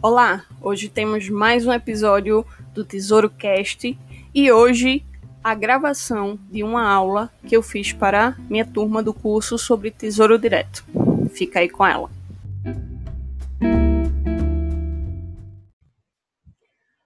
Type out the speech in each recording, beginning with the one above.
Olá, hoje temos mais um episódio do Tesouro Cast e hoje a gravação de uma aula que eu fiz para minha turma do curso sobre Tesouro Direto. Fica aí com ela.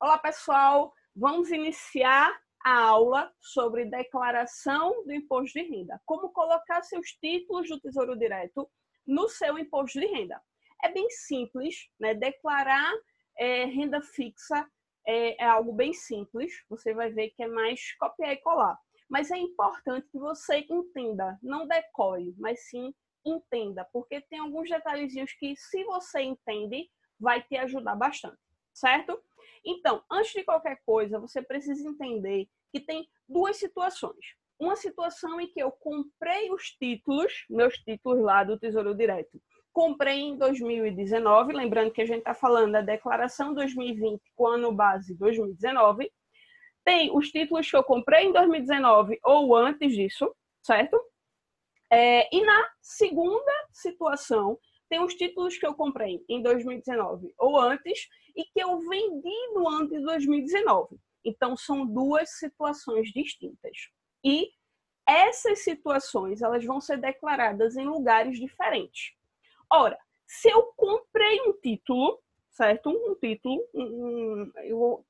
Olá, pessoal. Vamos iniciar a aula sobre declaração do imposto de renda. Como colocar seus títulos do Tesouro Direto no seu imposto de renda. É bem simples, né? Declarar é, renda fixa é, é algo bem simples. Você vai ver que é mais copiar e colar. Mas é importante que você entenda, não decore, mas sim entenda, porque tem alguns detalhezinhos que, se você entende, vai te ajudar bastante, certo? Então, antes de qualquer coisa, você precisa entender que tem duas situações. Uma situação em que eu comprei os títulos, meus títulos lá do Tesouro Direto, comprei em 2019, lembrando que a gente está falando da declaração 2020 com ano base 2019. Tem os títulos que eu comprei em 2019 ou antes disso, certo? É, e na segunda situação, tem os títulos que eu comprei em 2019 ou antes e que eu vendi no ano de 2019. Então, são duas situações distintas. E essas situações, elas vão ser declaradas em lugares diferentes. Ora, se eu comprei um título, certo? Um título um,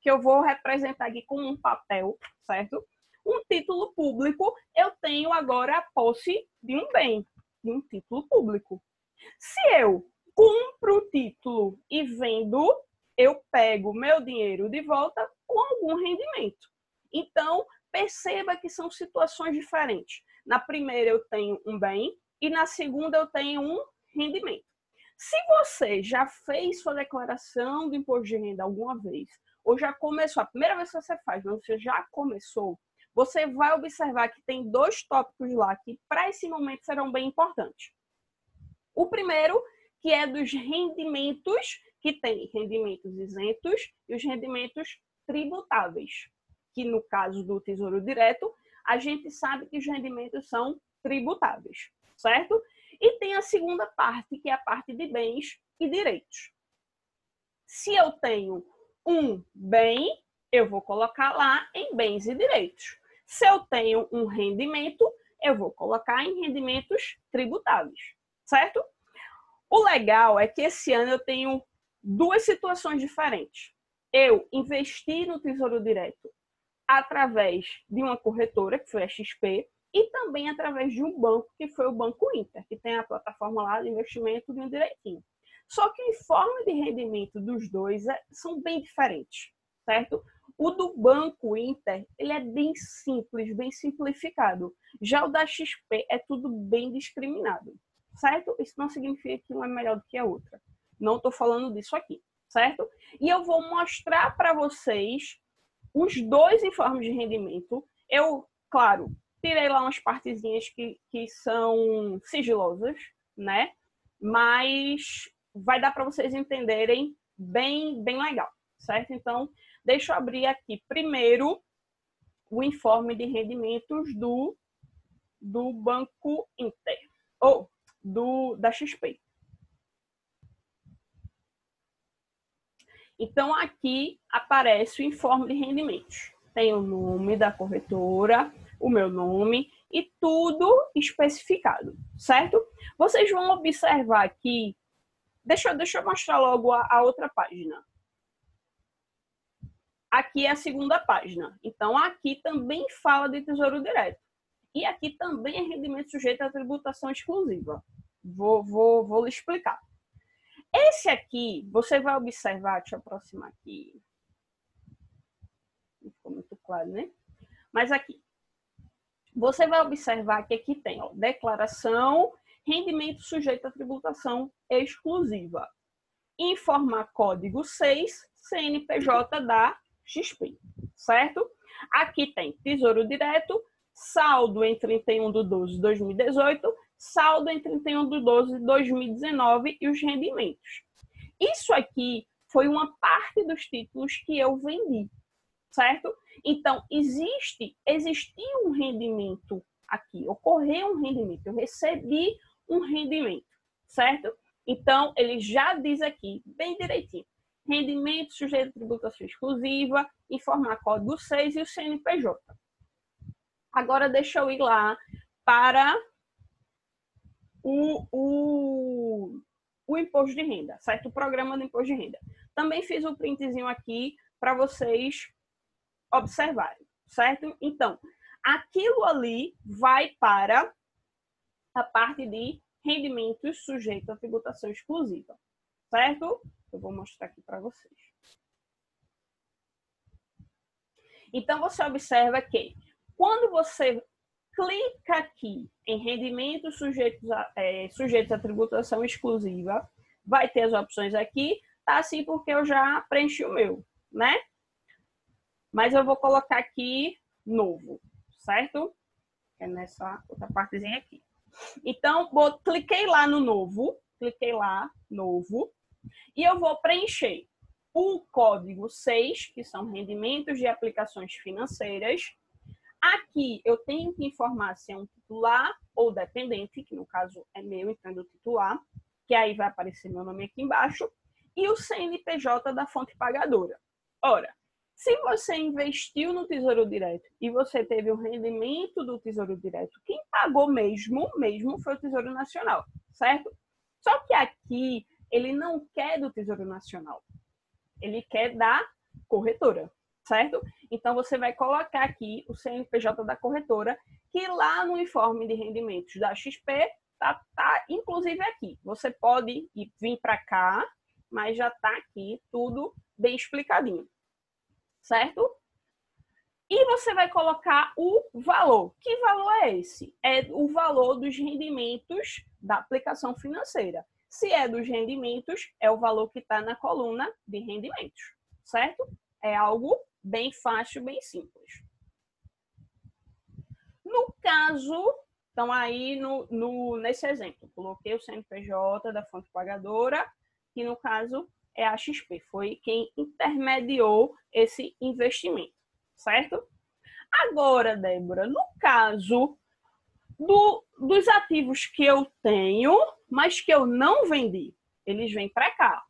que eu vou representar aqui com um papel, certo? Um título público, eu tenho agora a posse de um bem, de um título público. Se eu compro um título e vendo, eu pego meu dinheiro de volta com algum rendimento. Então, perceba que são situações diferentes. Na primeira, eu tenho um bem e na segunda, eu tenho um rendimento. Se você já fez sua declaração do imposto de renda alguma vez, ou já começou, a primeira vez que você faz, mas você já começou, você vai observar que tem dois tópicos lá que, para esse momento, serão bem importantes. O primeiro, que é dos rendimentos, que tem rendimentos isentos e os rendimentos tributáveis, que no caso do Tesouro Direto, a gente sabe que os rendimentos são tributáveis, certo? E tem a segunda parte, que é a parte de bens e direitos. Se eu tenho um bem, eu vou colocar lá em bens e direitos. Se eu tenho um rendimento, eu vou colocar em rendimentos tributáveis, certo? O legal é que esse ano eu tenho duas situações diferentes. Eu investi no Tesouro Direto através de uma corretora, que foi a XP, e também através de um banco, que foi o Banco Inter, que tem a plataforma lá de investimento de direitinho. Só que o informe de rendimento dos dois é, são bem diferentes, certo? O do Banco Inter, ele é bem simples, bem simplificado. Já o da XP é tudo bem discriminado, certo? Isso não significa que um é melhor do que a outra. Não estou falando disso aqui, certo? E eu vou mostrar para vocês os dois informes de rendimento. Eu, claro, tirei lá umas partezinhas que, que são sigilosas, né? Mas vai dar para vocês entenderem bem, bem legal, certo? Então, deixa eu abrir aqui primeiro o informe de rendimentos do, do Banco Inter, ou do, da XP. Então, aqui aparece o informe de rendimentos. Tem o nome da corretora, o meu nome e tudo especificado, certo? Vocês vão observar aqui. Deixa, deixa eu mostrar logo a, a outra página. Aqui é a segunda página. Então, aqui também fala de tesouro direto. E aqui também é rendimento sujeito à tributação exclusiva. Vou, vou, vou lhe explicar. Esse aqui, você vai observar, deixa eu aproximar aqui. Não ficou muito claro, né? Mas aqui, você vai observar que aqui tem ó, declaração, rendimento sujeito à tributação exclusiva. Informar código 6, CNPJ da XP, certo? Aqui tem Tesouro Direto, saldo em 31 de 12 de 2018, saldo em 31 de 12 de 2019 e os rendimentos. Isso aqui foi uma parte dos títulos que eu vendi, certo? Então, existe, existiu um rendimento aqui, ocorreu um rendimento, eu recebi um rendimento, certo? Então, ele já diz aqui, bem direitinho, rendimento sujeito a tributação exclusiva, informar código 6 e o CNPJ. Agora deixa eu ir lá para o, o, o imposto de renda, certo? O programa do imposto de renda. Também fiz um printzinho aqui para vocês observarem, certo? Então, aquilo ali vai para a parte de rendimentos sujeitos à tributação exclusiva, certo? Eu vou mostrar aqui para vocês. Então, você observa que quando você clica aqui em rendimentos sujeitos a, é, à tributação exclusiva, vai ter as opções aqui, tá assim porque eu já preenchi o meu, né? Mas eu vou colocar aqui novo, certo? É nessa outra partezinha aqui. Então, vou, cliquei lá no novo, cliquei lá, novo, e eu vou preencher o código 6, que são rendimentos de aplicações financeiras. Aqui eu tenho que informar se é um titular ou dependente, que no caso é meu, então é do titular, que aí vai aparecer meu nome aqui embaixo, e o CNPJ da fonte pagadora. Ora, se você investiu no Tesouro Direto e você teve o rendimento do Tesouro Direto, quem pagou mesmo, mesmo foi o Tesouro Nacional, certo? Só que aqui ele não quer do Tesouro Nacional. Ele quer da corretora, certo? Então você vai colocar aqui o CNPJ da corretora, que lá no informe de rendimentos da XP tá, tá inclusive aqui. Você pode ir, vir para cá, mas já tá aqui tudo bem explicadinho certo? E você vai colocar o valor. Que valor é esse? É o valor dos rendimentos da aplicação financeira. Se é dos rendimentos, é o valor que está na coluna de rendimentos, certo? É algo bem fácil, bem simples. No caso, então aí no, no, nesse exemplo, coloquei o CNPJ da fonte pagadora, que no caso é a XP, foi quem intermediou esse investimento, certo? Agora, Débora, no caso do, dos ativos que eu tenho, mas que eu não vendi, eles vêm para cá,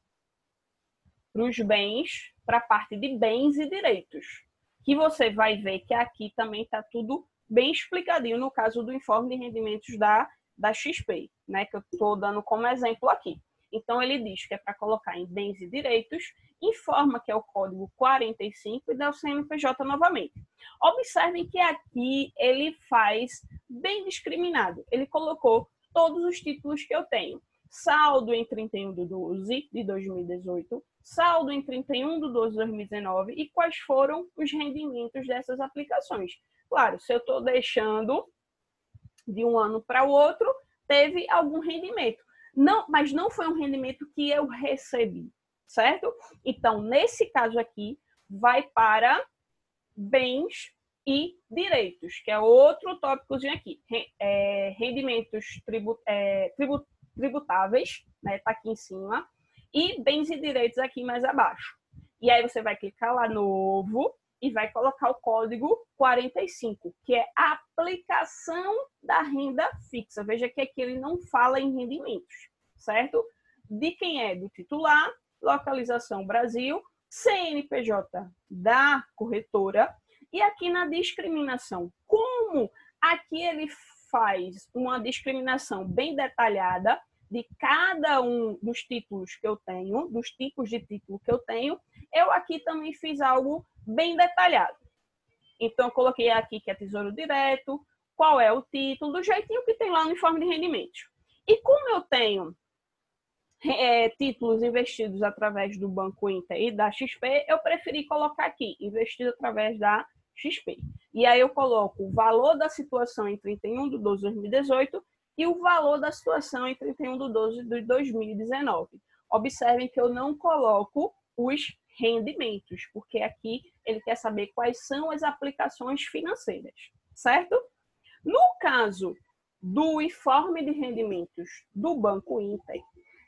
para os bens, para a parte de bens e direitos, que você vai ver que aqui também está tudo bem explicadinho no caso do informe de rendimentos da, da XP, né, que eu estou dando como exemplo aqui. Então, ele diz que é para colocar em bens e direitos, informa que é o código 45 e dá o CNPJ novamente. Observem que aqui ele faz bem discriminado. Ele colocou todos os títulos que eu tenho. Saldo em 31 de 12 de 2018, saldo em 31 de 12 de 2019 e quais foram os rendimentos dessas aplicações. Claro, se eu estou deixando de um ano para o outro, teve algum rendimento. Não, mas não foi um rendimento que eu recebi, certo? Então, nesse caso aqui, vai para bens e direitos, que é outro tópicozinho aqui. É, rendimentos é, tribut, tributáveis, né? Tá aqui em cima. E bens e direitos aqui mais abaixo. E aí você vai clicar lá novo e vai colocar o código 45, que é a aplicação da renda fixa. Veja que aqui ele não fala em rendimentos, certo? De quem é do titular, localização Brasil, CNPJ da corretora e aqui na discriminação. Como aqui ele faz uma discriminação bem detalhada de cada um dos títulos que eu tenho, dos tipos de título que eu tenho, eu aqui também fiz algo bem detalhado. Então, eu coloquei aqui que é Tesouro Direto, qual é o título, do jeitinho que tem lá no informe de rendimentos. E como eu tenho é, títulos investidos através do Banco Inter e da XP, eu preferi colocar aqui, investido através da XP. E aí eu coloco o valor da situação em 31 de 12 de 2018 e o valor da situação em 31 de 12 de 2019. Observem que eu não coloco os rendimentos, porque aqui ele quer saber quais são as aplicações financeiras, certo? No caso do informe de rendimentos do Banco Inter,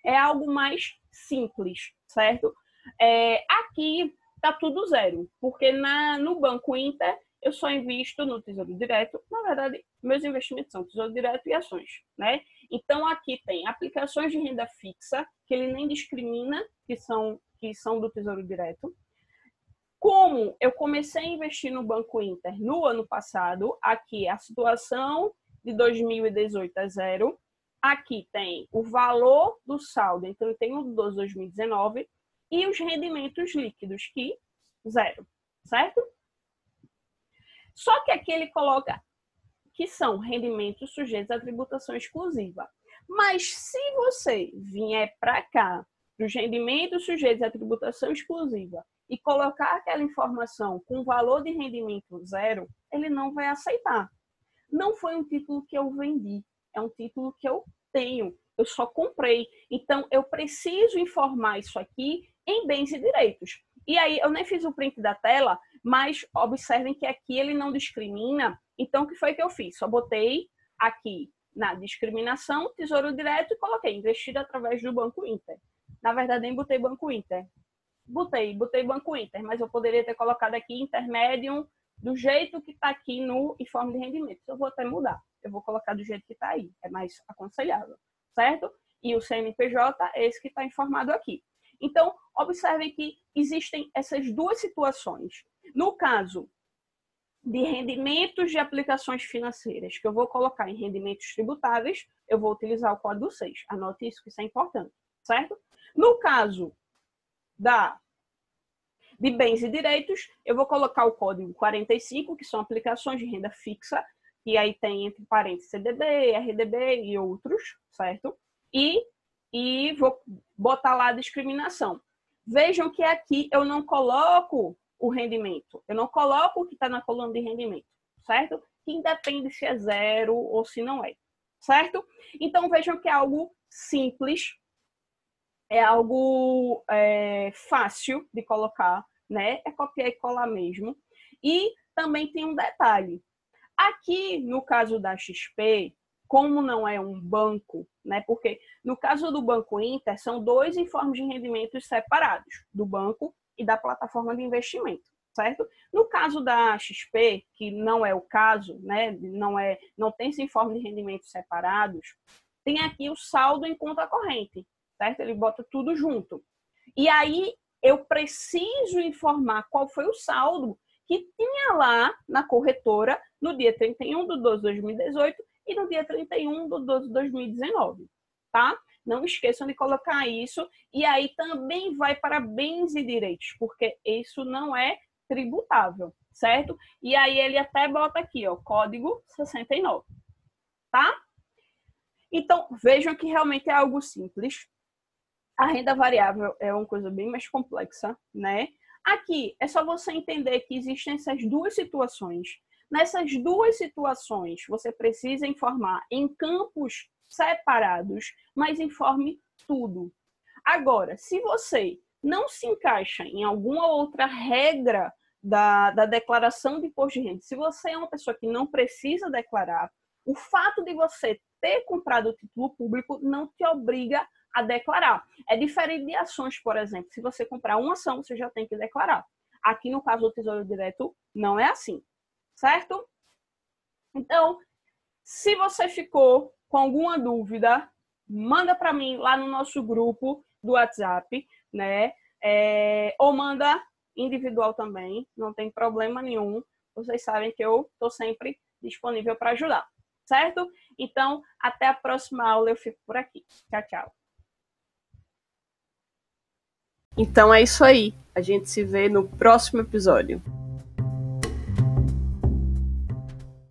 é algo mais simples, certo? É, aqui tá tudo zero, porque na, no Banco Inter eu só invisto no Tesouro Direto. Na verdade, meus investimentos são Tesouro Direto e ações, né? Então aqui tem aplicações de renda fixa, que ele nem discrimina que são que são do Tesouro Direto. Como eu comecei a investir no Banco Inter no ano passado, aqui a situação de 2018 é zero. Aqui tem o valor do saldo em 31 de 12 de 2019 e os rendimentos líquidos, que zero, certo? Só que aqui ele coloca que são rendimentos sujeitos à tributação exclusiva. Mas se você vier para cá, os rendimentos sujeitos à tributação exclusiva, e colocar aquela informação com valor de rendimento zero, ele não vai aceitar. Não foi um título que eu vendi, é um título que eu tenho, eu só comprei. Então, eu preciso informar isso aqui em bens e direitos. E aí, eu nem fiz o print da tela, mas observem que aqui ele não discrimina. Então, o que foi que eu fiz? Só botei aqui na discriminação, Tesouro Direto e coloquei investido através do Banco Inter. Na verdade, nem botei Banco Inter. Botei, botei Banco Inter, mas eu poderia ter colocado aqui intermédio do jeito que está aqui no informe de rendimentos. Eu vou até mudar. Eu vou colocar do jeito que está aí. É mais aconselhável, certo? E o CNPJ é esse que está informado aqui. Então, observem que existem essas duas situações. No caso de rendimentos de aplicações financeiras, que eu vou colocar em rendimentos tributáveis, eu vou utilizar o código 6. Anote isso, que isso é importante, certo? No caso da de bens e direitos, eu vou colocar o código 45, que são aplicações de renda fixa, que aí tem entre parênteses CDB, RDB e outros, certo? E, e vou botar lá a discriminação. Vejam que aqui eu não coloco o rendimento, eu não coloco o que está na coluna de rendimento, certo? Que independe se é zero ou se não é, certo? Então vejam que é algo simples, é algo é, fácil de colocar, né? É copiar e colar mesmo. E também tem um detalhe. Aqui, no caso da XP, como não é um banco, né? Porque no caso do Banco Inter, são dois informes de rendimentos separados, do banco e da plataforma de investimento, certo? No caso da XP, que não é o caso, né? Não é, não tem esse informe de rendimentos separados, tem aqui o saldo em conta corrente, certo? Ele bota tudo junto. E aí eu preciso informar qual foi o saldo que tinha lá na corretora no dia 31 de 12 de 2018 e no dia 31 de 12 de 2019, tá? Não esqueçam de colocar isso. E aí também vai para bens e direitos, porque isso não é tributável, certo? E aí ele até bota aqui, ó, código 69, tá? Então, vejam que realmente é algo simples. A renda variável é uma coisa bem mais complexa, né? Aqui é só você entender que existem essas duas situações. Nessas duas situações, você precisa informar em campos separados, mas informe tudo. Agora, se você não se encaixa em alguma outra regra da, da declaração de imposto de renda, se você é uma pessoa que não precisa declarar, o fato de você ter comprado o título público não te obriga a declarar. É diferente de ações, por exemplo. Se você comprar uma ação, você já tem que declarar. Aqui no caso do Tesouro Direto, não é assim, certo? Então, se você ficou com alguma dúvida, manda para mim lá no nosso grupo do WhatsApp, né? É, ou manda individual também, não tem problema nenhum. Vocês sabem que eu estou sempre disponível para ajudar, certo? Então, até a próxima aula, eu fico por aqui. Tchau, tchau. Então é isso aí. A gente se vê no próximo episódio.